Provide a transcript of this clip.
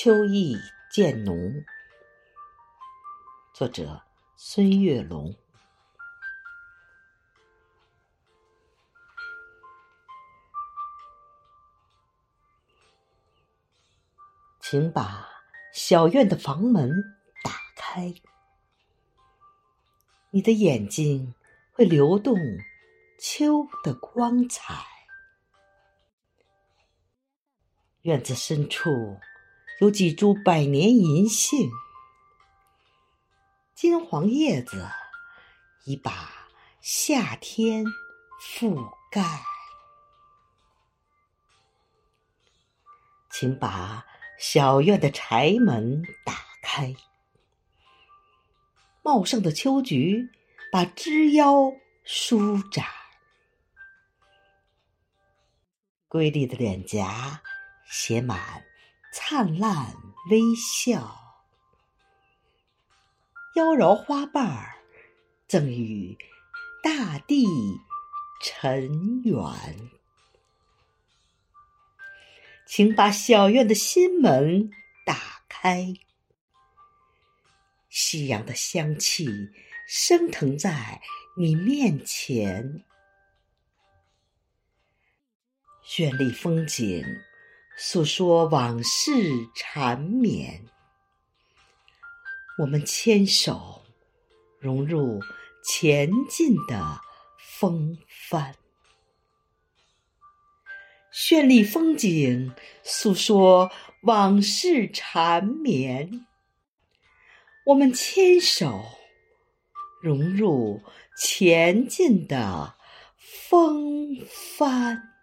秋意渐浓。作者：孙月龙。请把小院的房门打开，你的眼睛会流动秋的光彩。院子深处有几株百年银杏，金黄叶子已把夏天覆盖。请把。小院的柴门打开，茂盛的秋菊把枝腰舒展，瑰丽的脸颊写满灿烂微笑，妖娆花瓣儿赠予大地尘缘。请把小院的心门打开，夕阳的香气升腾在你面前，绚丽风景诉说往事缠绵，我们牵手融入前进的风帆。绚丽风景诉说往事缠绵，我们牵手融入前进的风帆。